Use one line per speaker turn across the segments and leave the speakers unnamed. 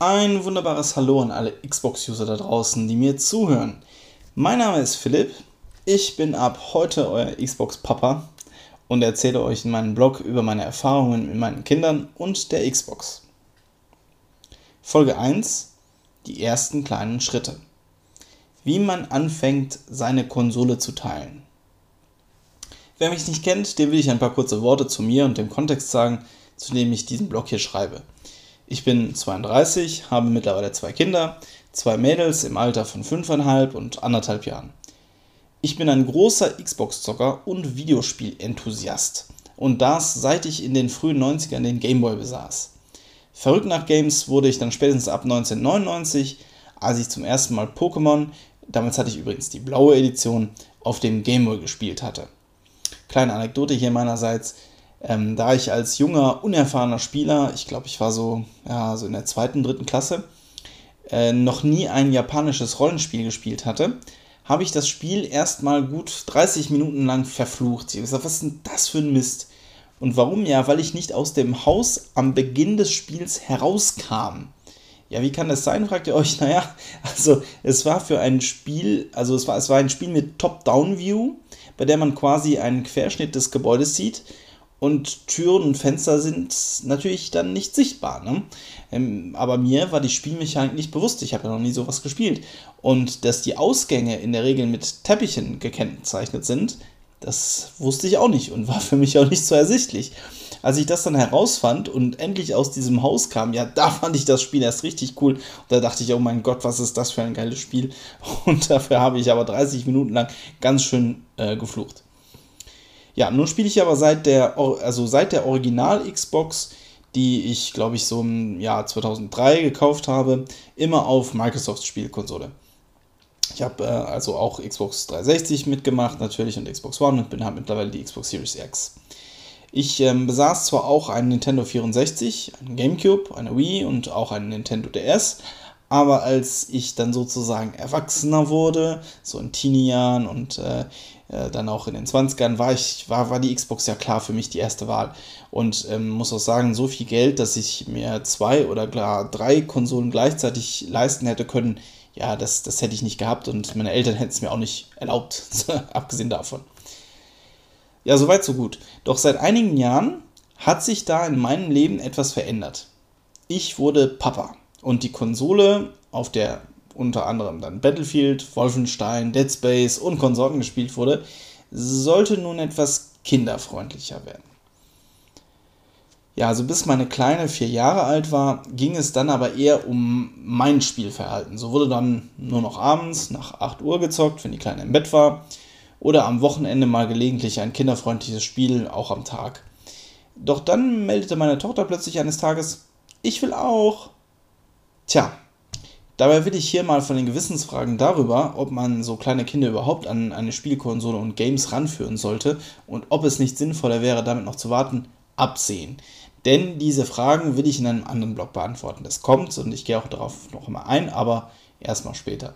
Ein wunderbares Hallo an alle Xbox-User da draußen, die mir zuhören. Mein Name ist Philipp, ich bin ab heute euer Xbox-Papa und erzähle euch in meinem Blog über meine Erfahrungen mit meinen Kindern und der Xbox. Folge 1: Die ersten kleinen Schritte. Wie man anfängt, seine Konsole zu teilen. Wer mich nicht kennt, dem will ich ein paar kurze Worte zu mir und dem Kontext sagen, zu dem ich diesen Blog hier schreibe. Ich bin 32, habe mittlerweile zwei Kinder, zwei Mädels im Alter von 5,5 und anderthalb Jahren. Ich bin ein großer Xbox-Zocker und Videospiel-Enthusiast. Und das seit ich in den frühen 90ern den Gameboy besaß. Verrückt nach Games wurde ich dann spätestens ab 1999, als ich zum ersten Mal Pokémon, damals hatte ich übrigens die blaue Edition, auf dem Gameboy gespielt hatte. Kleine Anekdote hier meinerseits. Ähm, da ich als junger, unerfahrener Spieler, ich glaube, ich war so, ja, so in der zweiten, dritten Klasse, äh, noch nie ein japanisches Rollenspiel gespielt hatte, habe ich das Spiel erstmal gut 30 Minuten lang verflucht. Ich habe gesagt, was ist denn das für ein Mist? Und warum? Ja, weil ich nicht aus dem Haus am Beginn des Spiels herauskam. Ja, wie kann das sein, fragt ihr euch? Naja, also es war für ein Spiel, also es war, es war ein Spiel mit Top-Down-View, bei der man quasi einen Querschnitt des Gebäudes sieht und Türen und Fenster sind natürlich dann nicht sichtbar. Ne? Ähm, aber mir war die Spielmechanik nicht bewusst. Ich habe ja noch nie sowas gespielt. Und dass die Ausgänge in der Regel mit Teppichen gekennzeichnet sind, das wusste ich auch nicht und war für mich auch nicht so ersichtlich. Als ich das dann herausfand und endlich aus diesem Haus kam, ja, da fand ich das Spiel erst richtig cool. Und da dachte ich, oh mein Gott, was ist das für ein geiles Spiel. Und dafür habe ich aber 30 Minuten lang ganz schön äh, geflucht. Ja, nun spiele ich aber seit der, also seit der Original-Xbox, die ich, glaube ich, so im Jahr 2003 gekauft habe, immer auf Microsoft Spielkonsole. Ich habe äh, also auch Xbox 360 mitgemacht, natürlich, und Xbox One und bin halt mittlerweile die Xbox Series X. Ich ähm, besaß zwar auch einen Nintendo 64, einen GameCube, eine Wii und auch einen Nintendo DS, aber als ich dann sozusagen erwachsener wurde, so in Teenie-Jahren und äh, äh, dann auch in den 20ern, war, ich, war, war die Xbox ja klar für mich die erste Wahl. Und ähm, muss auch sagen, so viel Geld, dass ich mir zwei oder gar drei Konsolen gleichzeitig leisten hätte können, ja, das, das hätte ich nicht gehabt und meine Eltern hätten es mir auch nicht erlaubt, abgesehen davon. Ja, soweit, so gut. Doch seit einigen Jahren hat sich da in meinem Leben etwas verändert. Ich wurde Papa. Und die Konsole, auf der unter anderem dann Battlefield, Wolfenstein, Dead Space und Konsorten gespielt wurde, sollte nun etwas kinderfreundlicher werden. Ja, also bis meine Kleine vier Jahre alt war, ging es dann aber eher um mein Spielverhalten. So wurde dann nur noch abends nach 8 Uhr gezockt, wenn die Kleine im Bett war, oder am Wochenende mal gelegentlich ein kinderfreundliches Spiel, auch am Tag. Doch dann meldete meine Tochter plötzlich eines Tages, ich will auch. Tja, dabei will ich hier mal von den Gewissensfragen darüber, ob man so kleine Kinder überhaupt an eine Spielkonsole und Games ranführen sollte und ob es nicht sinnvoller wäre, damit noch zu warten, absehen. Denn diese Fragen will ich in einem anderen Blog beantworten. Das kommt und ich gehe auch darauf noch einmal ein, aber erstmal später.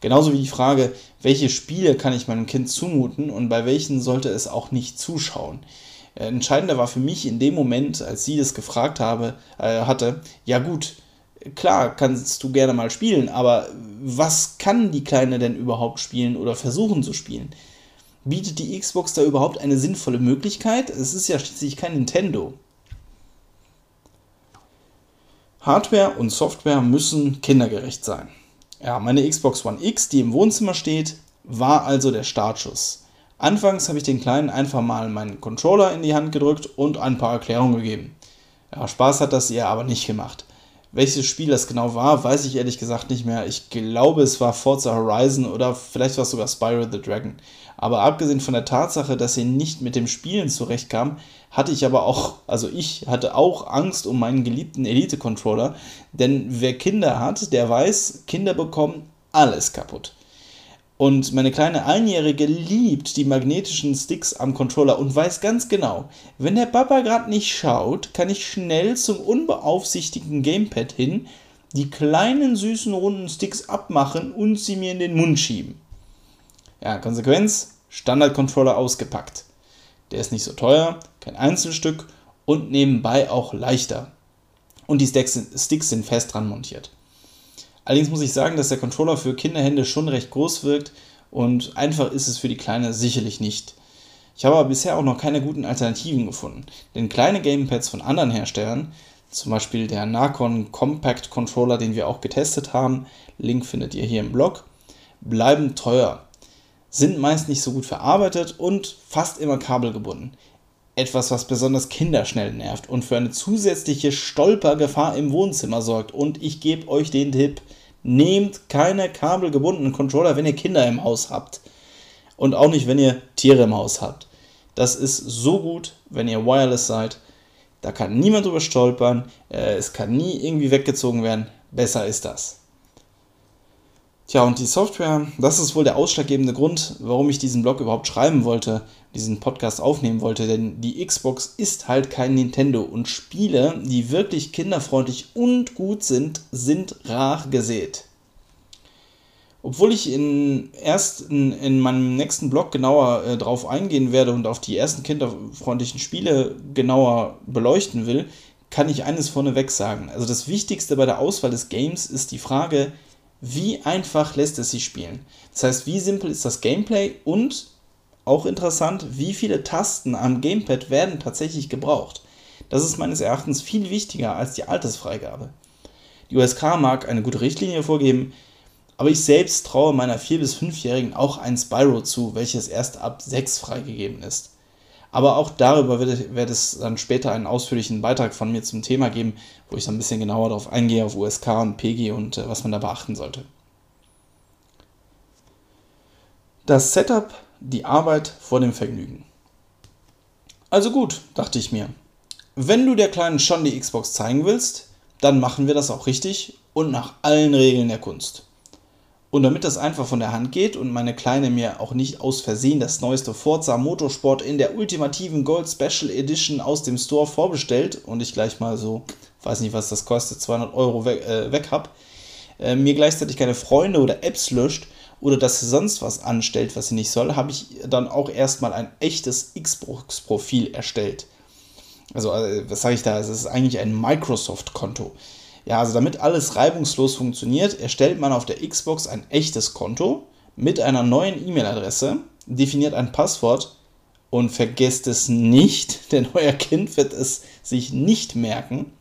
Genauso wie die Frage, welche Spiele kann ich meinem Kind zumuten und bei welchen sollte es auch nicht zuschauen. Äh, entscheidender war für mich in dem Moment, als sie das gefragt habe, äh, hatte, ja gut, klar kannst du gerne mal spielen, aber was kann die Kleine denn überhaupt spielen oder versuchen zu spielen? Bietet die Xbox da überhaupt eine sinnvolle Möglichkeit? Es ist ja schließlich kein Nintendo. Hardware und Software müssen kindergerecht sein. Ja, meine Xbox One X, die im Wohnzimmer steht, war also der Startschuss. Anfangs habe ich den Kleinen einfach mal meinen Controller in die Hand gedrückt und ein paar Erklärungen gegeben. Ja, Spaß hat das ihr aber nicht gemacht. Welches Spiel das genau war, weiß ich ehrlich gesagt nicht mehr. Ich glaube, es war Forza Horizon oder vielleicht war es sogar Spyro the Dragon. Aber abgesehen von der Tatsache, dass sie nicht mit dem Spielen zurechtkam, hatte ich aber auch, also ich hatte auch Angst um meinen geliebten Elite-Controller. Denn wer Kinder hat, der weiß, Kinder bekommen alles kaputt. Und meine kleine Einjährige liebt die magnetischen Sticks am Controller und weiß ganz genau, wenn der Papa gerade nicht schaut, kann ich schnell zum unbeaufsichtigten Gamepad hin, die kleinen süßen runden Sticks abmachen und sie mir in den Mund schieben. Ja, Konsequenz, Standard-Controller ausgepackt. Der ist nicht so teuer, kein Einzelstück und nebenbei auch leichter. und die Sticks sind fest dran montiert. Allerdings muss ich sagen, dass der Controller für Kinderhände schon recht groß wirkt und einfach ist es für die Kleine sicherlich nicht. Ich habe aber bisher auch noch keine guten Alternativen gefunden, denn kleine Gamepads von anderen Herstellern, zum Beispiel der Narcon Compact Controller, den wir auch getestet haben, Link findet ihr hier im Blog, bleiben teuer, sind meist nicht so gut verarbeitet und fast immer kabelgebunden. Etwas, was besonders Kinder schnell nervt und für eine zusätzliche Stolpergefahr im Wohnzimmer sorgt. Und ich gebe euch den Tipp, nehmt keine kabelgebundenen Controller, wenn ihr Kinder im Haus habt. Und auch nicht, wenn ihr Tiere im Haus habt. Das ist so gut, wenn ihr wireless seid. Da kann niemand drüber stolpern. Äh, es kann nie irgendwie weggezogen werden. Besser ist das. Tja, und die Software, das ist wohl der ausschlaggebende Grund, warum ich diesen Blog überhaupt schreiben wollte, diesen Podcast aufnehmen wollte, denn die Xbox ist halt kein Nintendo und Spiele, die wirklich kinderfreundlich und gut sind, sind rar gesät. Obwohl ich in, erst in, in meinem nächsten Blog genauer äh, drauf eingehen werde und auf die ersten kinderfreundlichen Spiele genauer beleuchten will, kann ich eines vorneweg sagen. Also das Wichtigste bei der Auswahl des Games ist die Frage, wie einfach lässt es sich spielen. Das heißt, wie simpel ist das Gameplay und auch interessant, wie viele Tasten am Gamepad werden tatsächlich gebraucht. Das ist meines Erachtens viel wichtiger als die Altersfreigabe. Die USK mag eine gute Richtlinie vorgeben, aber ich selbst traue meiner 4- bis 5-Jährigen auch ein Spyro zu, welches erst ab 6 freigegeben ist. Aber auch darüber wird, wird es dann später einen ausführlichen Beitrag von mir zum Thema geben, wo ich dann ein bisschen genauer darauf eingehe, auf USK und PG und äh, was man da beachten sollte. Das Setup, die Arbeit vor dem Vergnügen. Also gut, dachte ich mir. Wenn du der Kleinen schon die Xbox zeigen willst, dann machen wir das auch richtig und nach allen Regeln der Kunst. Und damit das einfach von der Hand geht und meine Kleine mir auch nicht aus Versehen das neueste Forza Motorsport in der ultimativen Gold Special Edition aus dem Store vorbestellt und ich gleich mal so, weiß nicht was das kostet, 200 Euro weg, äh, weg habe, äh, mir gleichzeitig keine Freunde oder Apps löscht oder dass sie sonst was anstellt, was sie nicht soll, habe ich dann auch erstmal ein echtes Xbox-Profil erstellt. Also, äh, was sage ich da? Es ist eigentlich ein Microsoft-Konto. Ja, also damit alles reibungslos funktioniert, erstellt man auf der Xbox ein echtes Konto mit einer neuen E-Mail-Adresse, definiert ein Passwort und vergesst es nicht, denn euer Kind wird es sich nicht merken,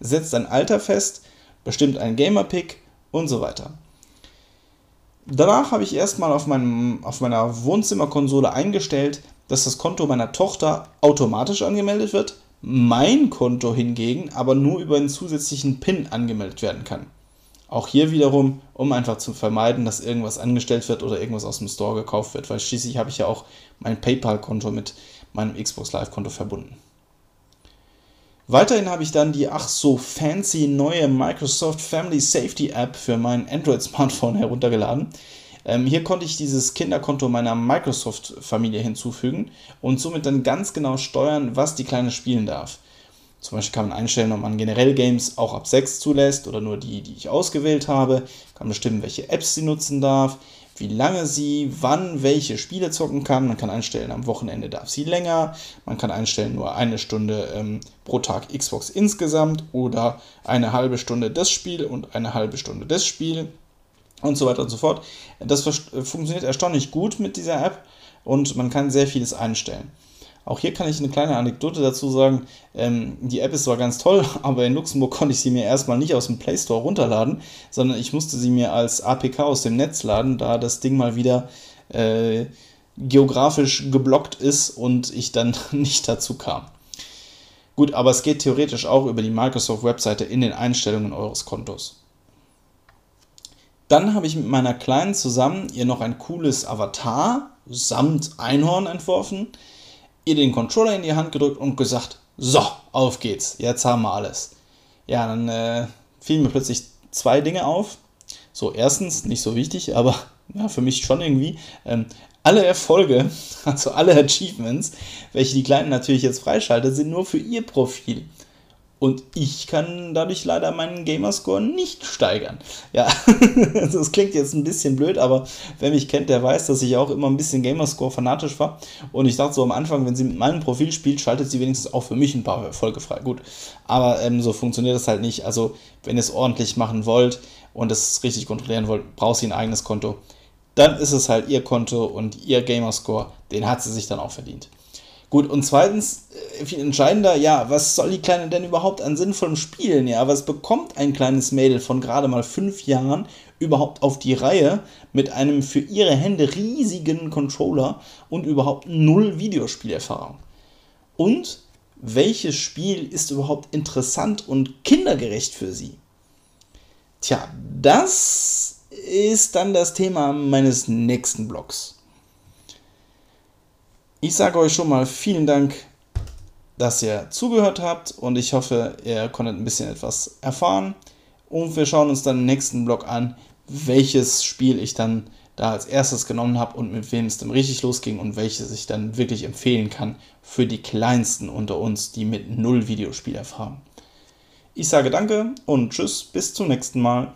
setzt ein Alter fest, bestimmt einen Gamer-Pick und so weiter. Danach habe ich erstmal auf, auf meiner Wohnzimmerkonsole eingestellt, dass das Konto meiner Tochter automatisch angemeldet wird, mein Konto hingegen aber nur über einen zusätzlichen PIN angemeldet werden kann. Auch hier wiederum, um einfach zu vermeiden, dass irgendwas angestellt wird oder irgendwas aus dem Store gekauft wird, weil schließlich habe ich ja auch mein PayPal-Konto mit meinem Xbox Live-Konto verbunden. Weiterhin habe ich dann die ach so fancy neue Microsoft Family Safety App für mein Android-Smartphone heruntergeladen, ähm, hier konnte ich dieses Kinderkonto meiner Microsoft-Familie hinzufügen und somit dann ganz genau steuern, was die Kleine spielen darf. Zum Beispiel kann man einstellen, ob man generell Games auch ab 6 zulässt oder nur die, die ich ausgewählt habe. Kann bestimmen, welche Apps sie nutzen darf, wie lange sie wann welche Spiele zocken kann. Man kann einstellen, am Wochenende darf sie länger. Man kann einstellen, nur eine Stunde ähm, pro Tag Xbox insgesamt oder eine halbe Stunde das Spiel und eine halbe Stunde das Spiel und so weiter und so fort. Das funktioniert erstaunlich gut mit dieser App und man kann sehr vieles einstellen. Auch hier kann ich eine kleine Anekdote dazu sagen. Ähm, die App ist zwar ganz toll, aber in Luxemburg konnte ich sie mir erstmal nicht aus dem Play Store runterladen, sondern ich musste sie mir als APK aus dem Netz laden, da das Ding mal wieder äh, geografisch geblockt ist und ich dann nicht dazu kam. Gut, aber es geht theoretisch auch über die Microsoft-Webseite in den Einstellungen eures Kontos. Dann habe ich mit meiner Kleinen zusammen ihr noch ein cooles Avatar samt Einhorn entworfen, ihr den Controller in die Hand gedrückt und gesagt, so, auf geht's, jetzt haben wir alles. Ja, dann äh, fielen mir plötzlich zwei Dinge auf. So, erstens, nicht so wichtig, aber ja, für mich schon irgendwie, ähm, alle Erfolge, also alle Achievements, welche die Kleinen natürlich jetzt freischaltet, sind nur für ihr Profil. Und ich kann dadurch leider meinen Gamerscore nicht steigern. Ja, das klingt jetzt ein bisschen blöd, aber wer mich kennt, der weiß, dass ich auch immer ein bisschen Gamerscore fanatisch war. Und ich dachte so am Anfang, wenn sie mit meinem Profil spielt, schaltet sie wenigstens auch für mich ein paar Erfolge frei. Gut, aber ähm, so funktioniert das halt nicht. Also, wenn ihr es ordentlich machen wollt und es richtig kontrollieren wollt, braucht sie ein eigenes Konto. Dann ist es halt ihr Konto und ihr Gamerscore, den hat sie sich dann auch verdient. Gut, und zweitens, äh, viel entscheidender, ja, was soll die Kleine denn überhaupt an sinnvollem Spielen? Ja, was bekommt ein kleines Mädel von gerade mal fünf Jahren überhaupt auf die Reihe mit einem für ihre Hände riesigen Controller und überhaupt null Videospielerfahrung? Und welches Spiel ist überhaupt interessant und kindergerecht für sie? Tja, das ist dann das Thema meines nächsten Blogs. Ich sage euch schon mal vielen Dank, dass ihr zugehört habt und ich hoffe, ihr konntet ein bisschen etwas erfahren. Und wir schauen uns dann im nächsten Blog an, welches Spiel ich dann da als erstes genommen habe und mit wem es dann richtig losging und welches ich dann wirklich empfehlen kann für die Kleinsten unter uns, die mit null Videospielerfahrung. Ich sage danke und tschüss, bis zum nächsten Mal.